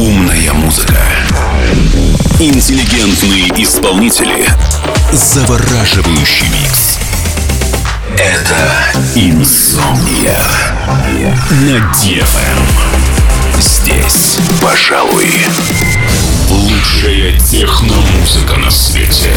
Умная музыка. Интеллигентные исполнители. Завораживающий микс. Это «Инсомния» на DFM. Здесь, пожалуй, лучшая техномузыка на свете.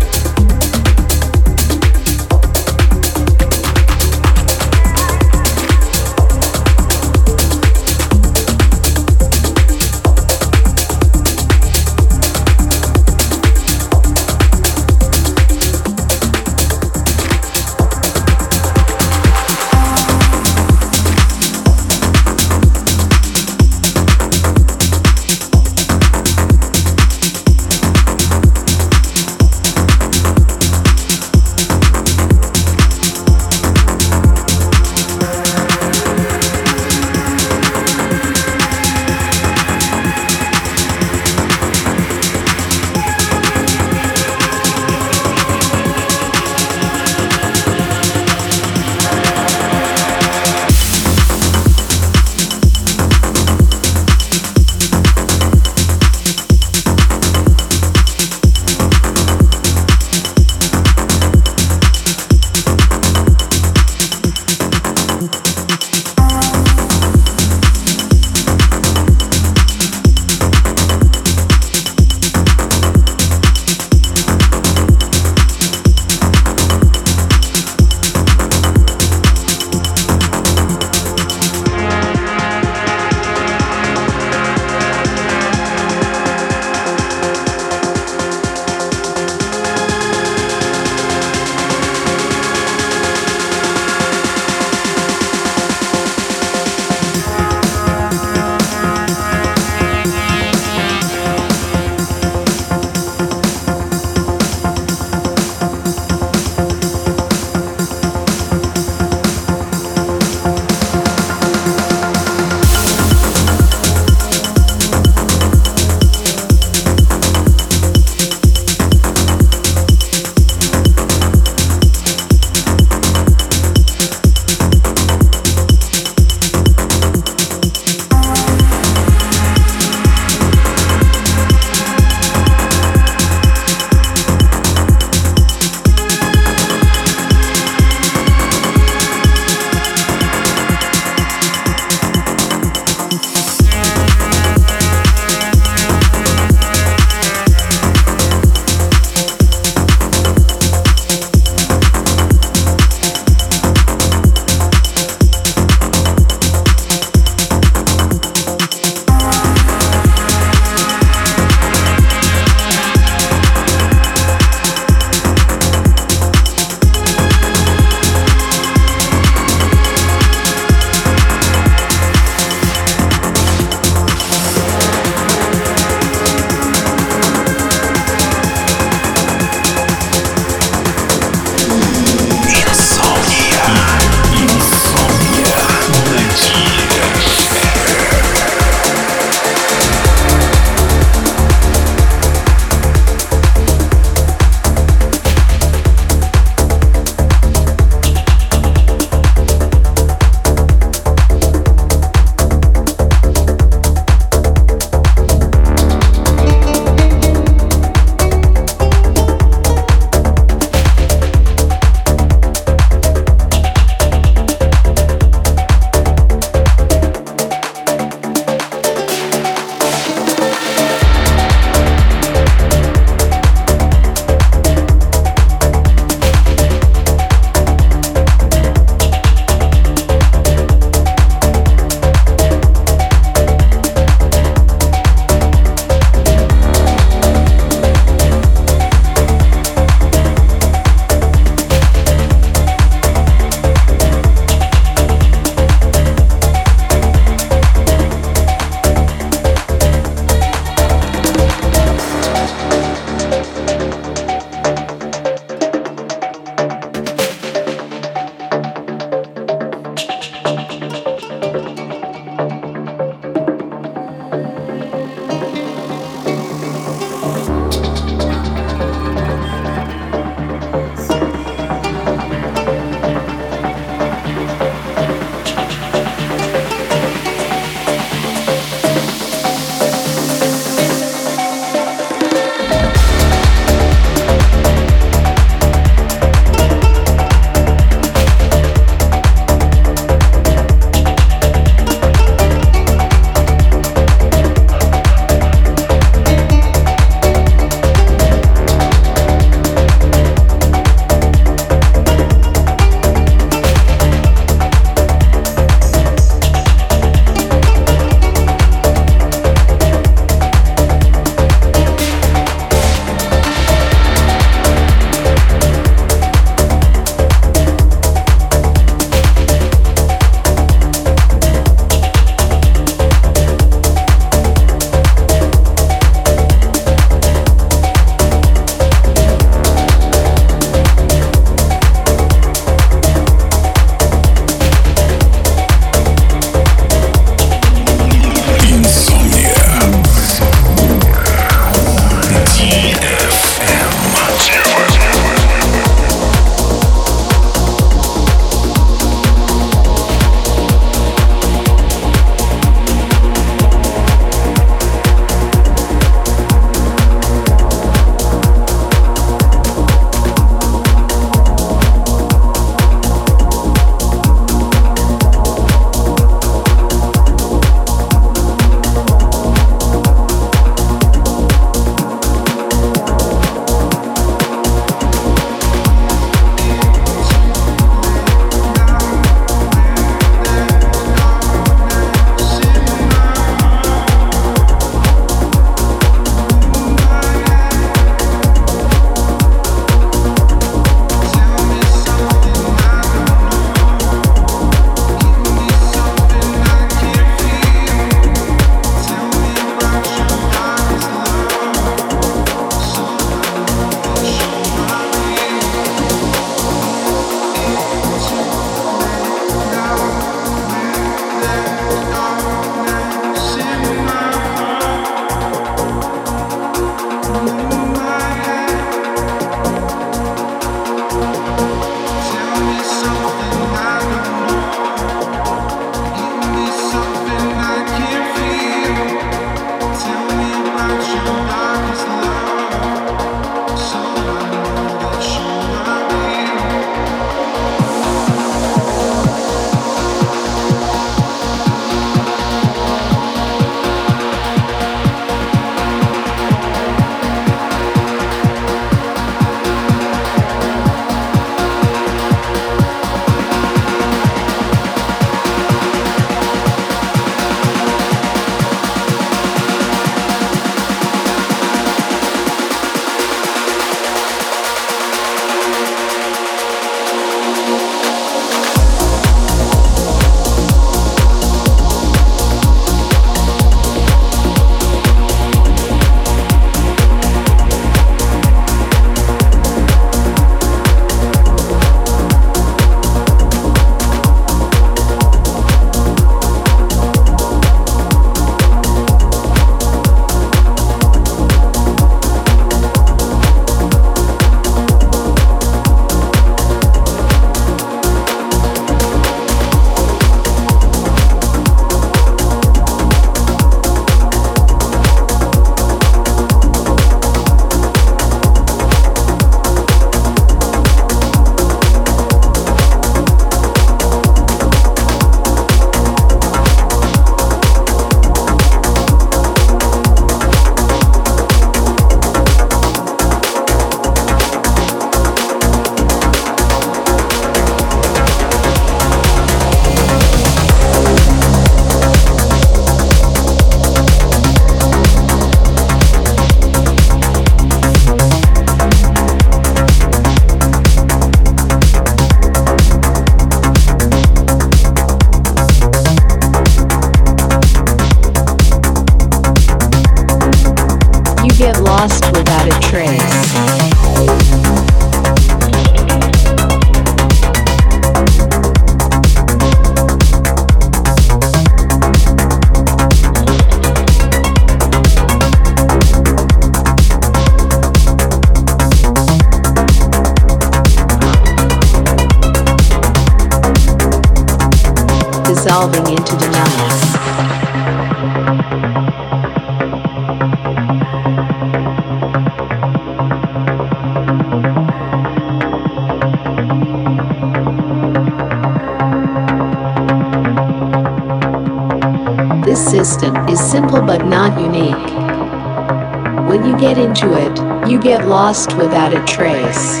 You get into it, you get lost without a trace.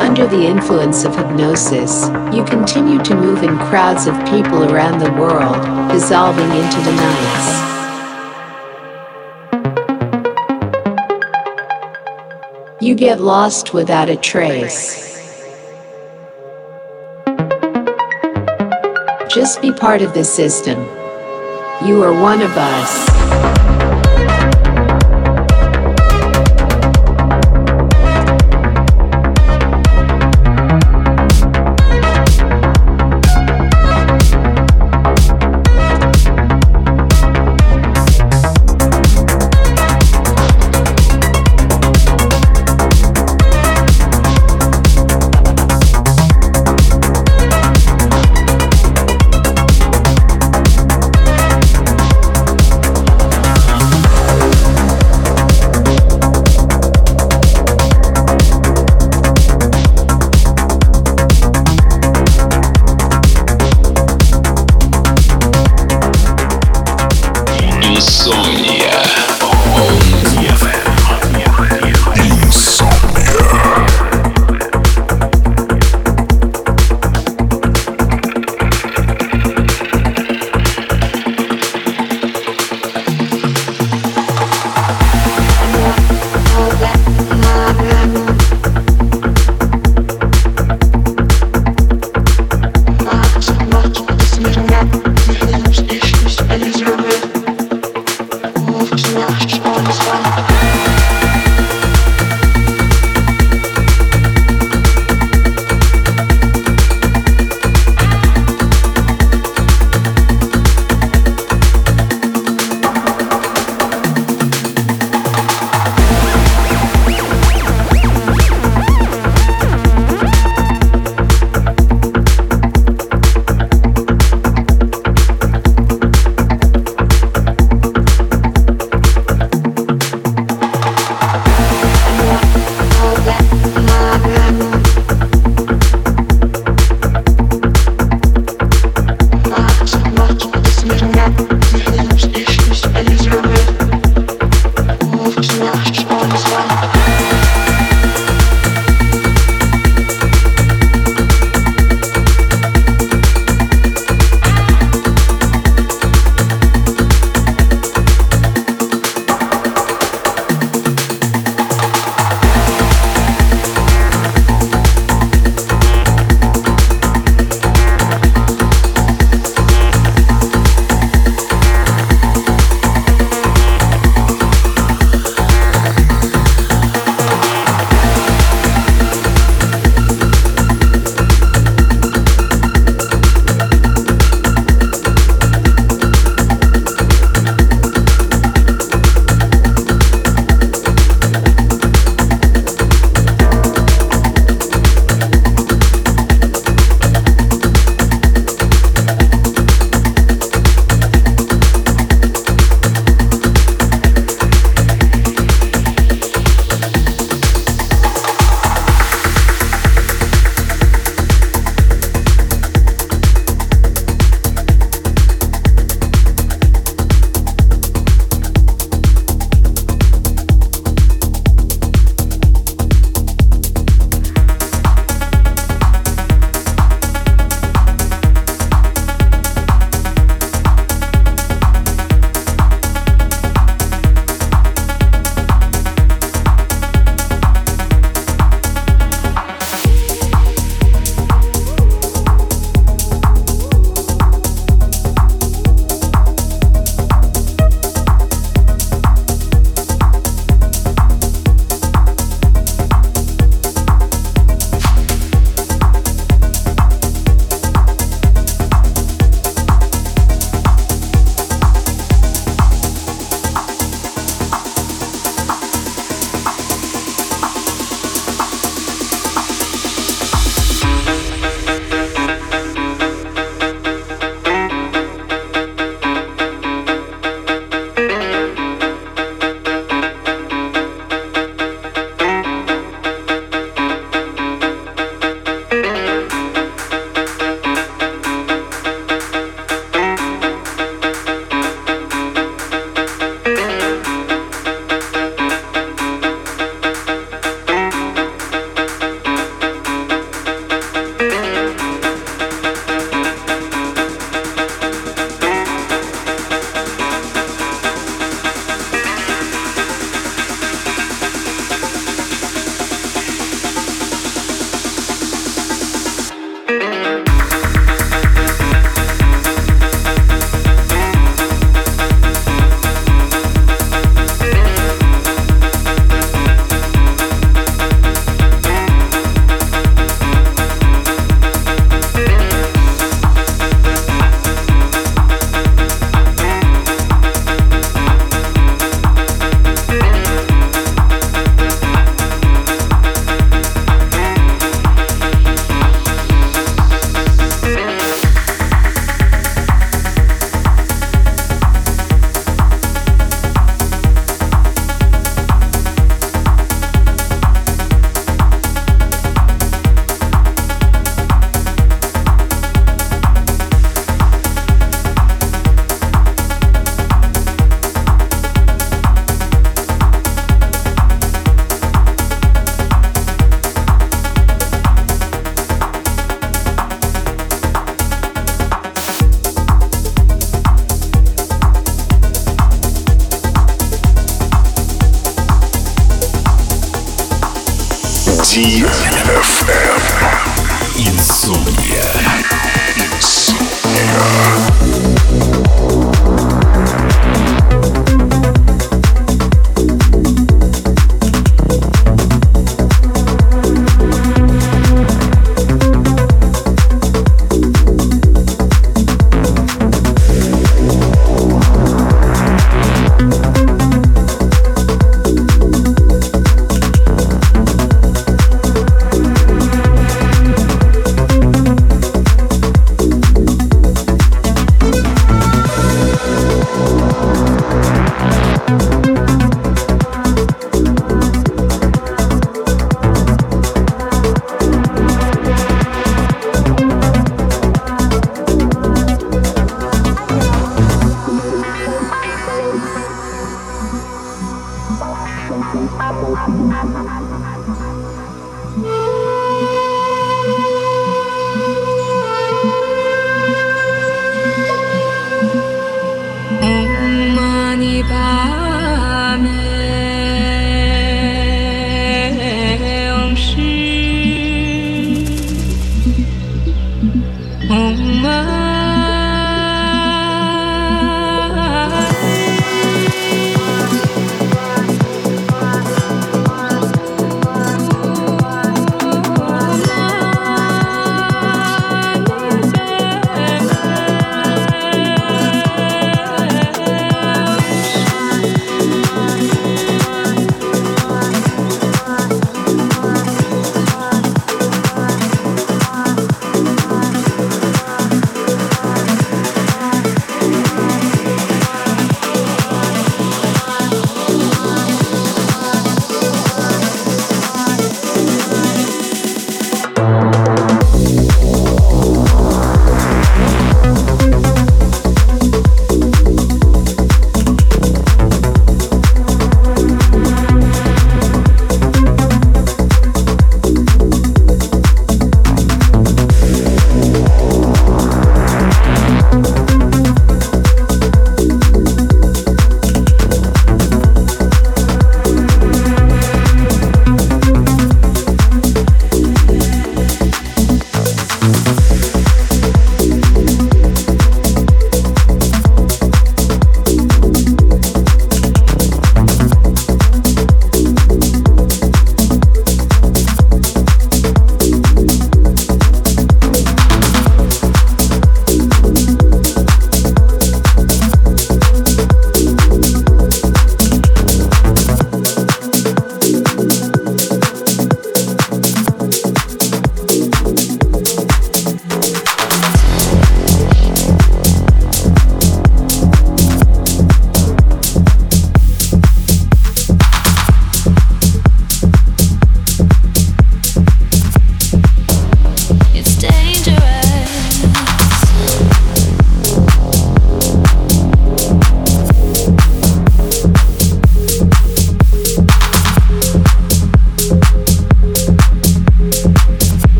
Under the influence of hypnosis, you continue to move in crowds of people around the world, dissolving into the nights. You get lost without a trace. Just be part of the system. You are one of us.